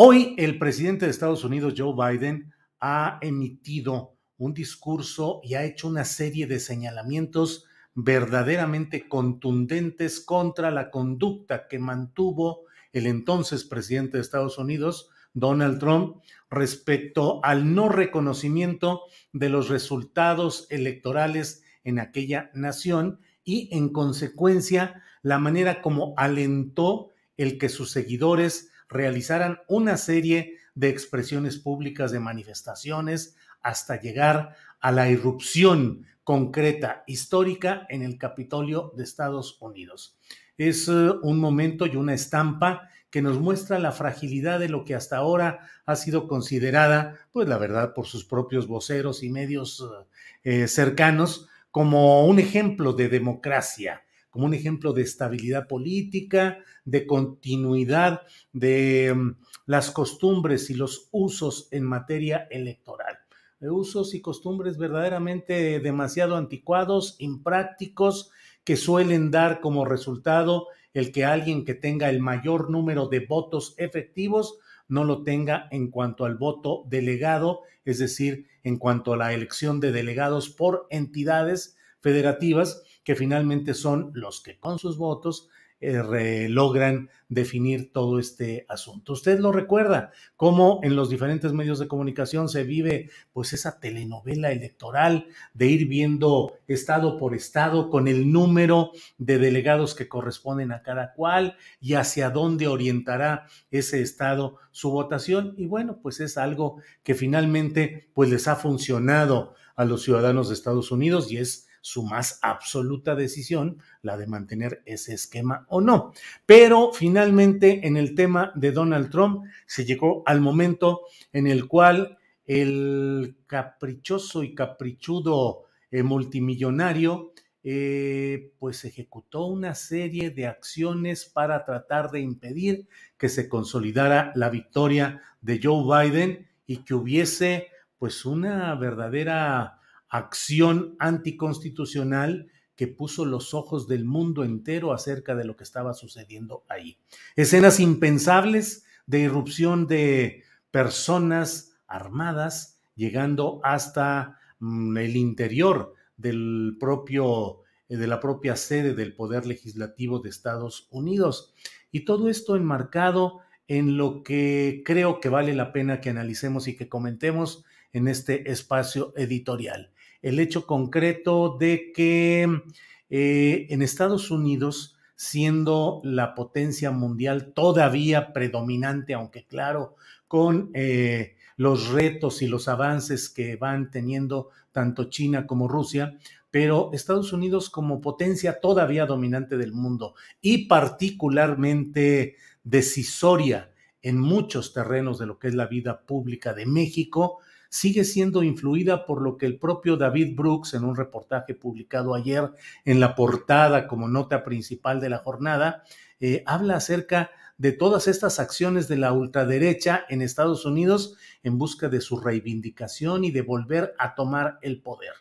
Hoy el presidente de Estados Unidos, Joe Biden, ha emitido un discurso y ha hecho una serie de señalamientos verdaderamente contundentes contra la conducta que mantuvo el entonces presidente de Estados Unidos, Donald Trump, respecto al no reconocimiento de los resultados electorales en aquella nación y, en consecuencia, la manera como alentó el que sus seguidores realizaran una serie de expresiones públicas, de manifestaciones, hasta llegar a la irrupción concreta, histórica, en el Capitolio de Estados Unidos. Es uh, un momento y una estampa que nos muestra la fragilidad de lo que hasta ahora ha sido considerada, pues la verdad, por sus propios voceros y medios eh, cercanos, como un ejemplo de democracia, como un ejemplo de estabilidad política, de continuidad de um, las costumbres y los usos en materia electoral. De usos y costumbres verdaderamente demasiado anticuados, imprácticos, que suelen dar como resultado el que alguien que tenga el mayor número de votos efectivos no lo tenga en cuanto al voto delegado, es decir, en cuanto a la elección de delegados por entidades federativas, que finalmente son los que con sus votos eh, logran definir todo este asunto. Usted lo recuerda, cómo en los diferentes medios de comunicación se vive pues esa telenovela electoral de ir viendo estado por estado con el número de delegados que corresponden a cada cual y hacia dónde orientará ese estado su votación. Y bueno, pues es algo que finalmente pues les ha funcionado a los ciudadanos de Estados Unidos y es su más absoluta decisión, la de mantener ese esquema o no. Pero finalmente en el tema de Donald Trump se llegó al momento en el cual el caprichoso y caprichudo eh, multimillonario eh, pues ejecutó una serie de acciones para tratar de impedir que se consolidara la victoria de Joe Biden y que hubiese pues una verdadera acción anticonstitucional que puso los ojos del mundo entero acerca de lo que estaba sucediendo ahí. Escenas impensables de irrupción de personas armadas llegando hasta mm, el interior del propio eh, de la propia sede del Poder Legislativo de Estados Unidos. Y todo esto enmarcado en lo que creo que vale la pena que analicemos y que comentemos en este espacio editorial el hecho concreto de que eh, en Estados Unidos, siendo la potencia mundial todavía predominante, aunque claro, con eh, los retos y los avances que van teniendo tanto China como Rusia, pero Estados Unidos como potencia todavía dominante del mundo y particularmente decisoria en muchos terrenos de lo que es la vida pública de México, sigue siendo influida por lo que el propio David Brooks, en un reportaje publicado ayer en la portada como nota principal de la jornada, eh, habla acerca de todas estas acciones de la ultraderecha en Estados Unidos en busca de su reivindicación y de volver a tomar el poder.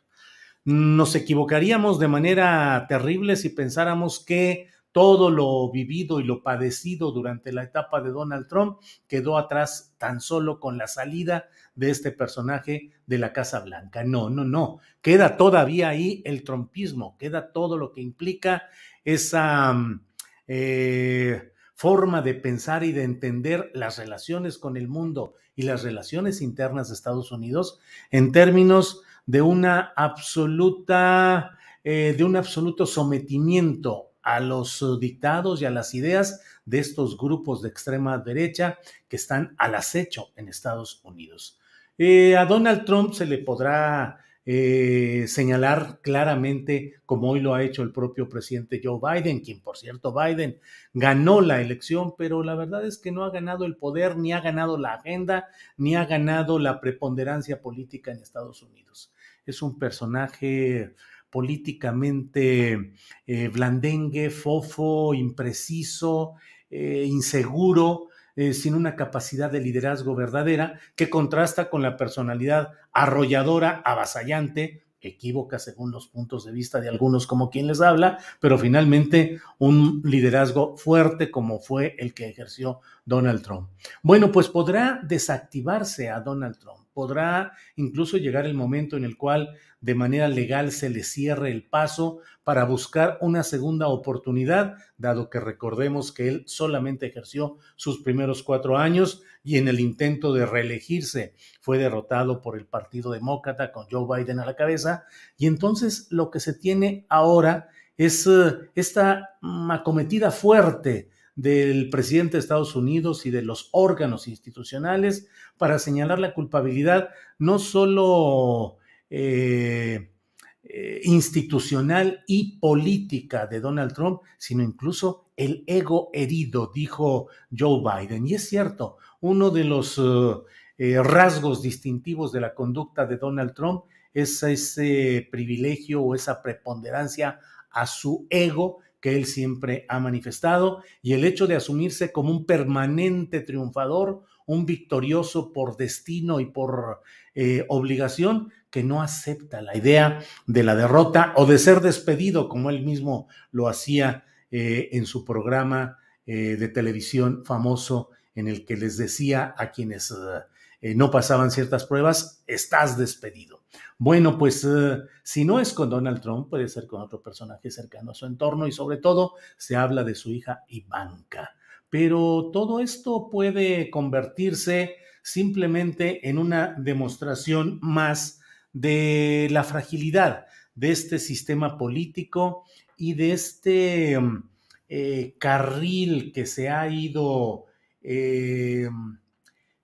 Nos equivocaríamos de manera terrible si pensáramos que todo lo vivido y lo padecido durante la etapa de Donald Trump quedó atrás tan solo con la salida de este personaje de la Casa Blanca. No, no, no. Queda todavía ahí el trumpismo, queda todo lo que implica esa mm, eh, forma de pensar y de entender las relaciones con el mundo y las relaciones internas de Estados Unidos en términos de una absoluta, eh, de un absoluto sometimiento a los uh, dictados y a las ideas de estos grupos de extrema derecha que están al acecho en Estados Unidos. Eh, a Donald Trump se le podrá eh, señalar claramente, como hoy lo ha hecho el propio presidente Joe Biden, quien por cierto Biden ganó la elección, pero la verdad es que no ha ganado el poder, ni ha ganado la agenda, ni ha ganado la preponderancia política en Estados Unidos. Es un personaje políticamente eh, blandengue, fofo, impreciso, eh, inseguro, eh, sin una capacidad de liderazgo verdadera, que contrasta con la personalidad arrolladora, avasallante, equívoca según los puntos de vista de algunos como quien les habla, pero finalmente un liderazgo fuerte como fue el que ejerció Donald Trump. Bueno, pues podrá desactivarse a Donald Trump podrá incluso llegar el momento en el cual de manera legal se le cierre el paso para buscar una segunda oportunidad, dado que recordemos que él solamente ejerció sus primeros cuatro años y en el intento de reelegirse fue derrotado por el Partido Demócrata con Joe Biden a la cabeza. Y entonces lo que se tiene ahora es eh, esta acometida fuerte del presidente de Estados Unidos y de los órganos institucionales para señalar la culpabilidad no solo eh, eh, institucional y política de Donald Trump, sino incluso el ego herido, dijo Joe Biden. Y es cierto, uno de los eh, rasgos distintivos de la conducta de Donald Trump es ese privilegio o esa preponderancia a su ego que él siempre ha manifestado y el hecho de asumirse como un permanente triunfador, un victorioso por destino y por eh, obligación, que no acepta la idea de la derrota o de ser despedido, como él mismo lo hacía eh, en su programa eh, de televisión famoso en el que les decía a quienes no pasaban ciertas pruebas, estás despedido. Bueno, pues eh, si no es con Donald Trump, puede ser con otro personaje cercano a su entorno y sobre todo se habla de su hija Ivanka. Pero todo esto puede convertirse simplemente en una demostración más de la fragilidad de este sistema político y de este eh, carril que se ha ido eh,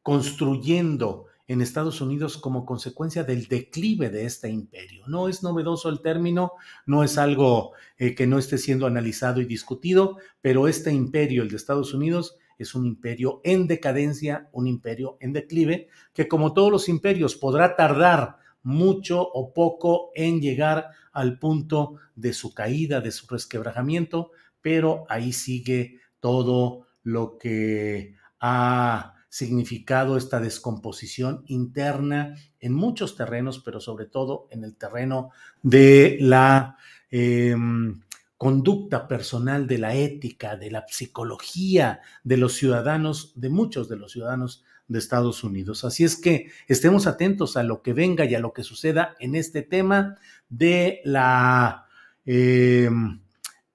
construyendo en Estados Unidos como consecuencia del declive de este imperio. No es novedoso el término, no es algo eh, que no esté siendo analizado y discutido, pero este imperio, el de Estados Unidos, es un imperio en decadencia, un imperio en declive, que como todos los imperios podrá tardar mucho o poco en llegar al punto de su caída, de su resquebrajamiento, pero ahí sigue todo lo que ha significado esta descomposición interna en muchos terrenos, pero sobre todo en el terreno de la em, conducta personal, de la ética, de la psicología de los ciudadanos, de muchos de los ciudadanos de Estados Unidos. Así es que estemos atentos a lo que venga y a lo que suceda en este tema de la em,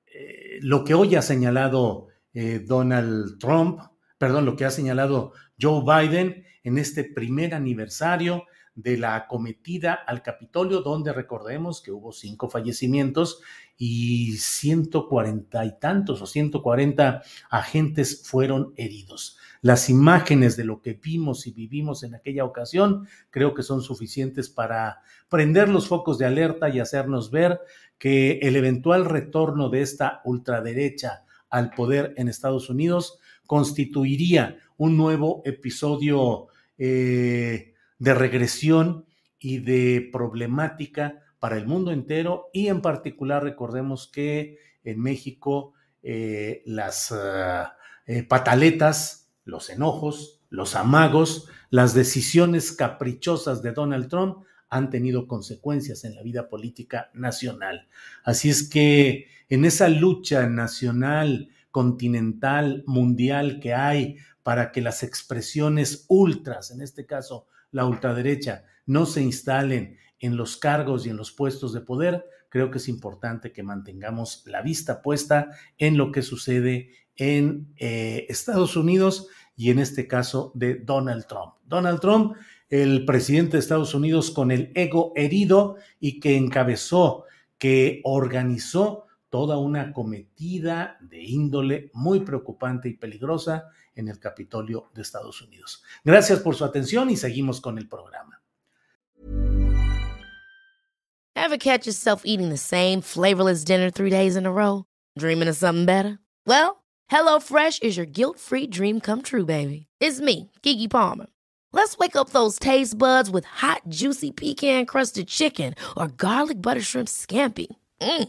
eh, lo que hoy ha señalado eh, Donald Trump, perdón, lo que ha señalado Joe Biden en este primer aniversario de la acometida al Capitolio, donde recordemos que hubo cinco fallecimientos y 140 y tantos o 140 agentes fueron heridos. Las imágenes de lo que vimos y vivimos en aquella ocasión creo que son suficientes para prender los focos de alerta y hacernos ver que el eventual retorno de esta ultraderecha al poder en Estados Unidos constituiría un nuevo episodio eh, de regresión y de problemática para el mundo entero y en particular recordemos que en México eh, las eh, pataletas, los enojos, los amagos, las decisiones caprichosas de Donald Trump han tenido consecuencias en la vida política nacional. Así es que en esa lucha nacional, continental, mundial que hay para que las expresiones ultras, en este caso la ultraderecha, no se instalen en los cargos y en los puestos de poder, creo que es importante que mantengamos la vista puesta en lo que sucede en eh, Estados Unidos y en este caso de Donald Trump. Donald Trump, el presidente de Estados Unidos con el ego herido y que encabezó, que organizó toda una cometida de índole muy preocupante y peligrosa en el Capitolio de Estados Unidos. Gracias por su atención y seguimos con el programa. Ever catch yourself eating the same flavorless dinner three days in a row? Dreaming of something better? Well, HelloFresh is your guilt-free dream come true, baby. It's me, Kiki Palmer. Let's wake up those taste buds with hot, juicy pecan-crusted chicken or garlic butter shrimp scampi. Mm.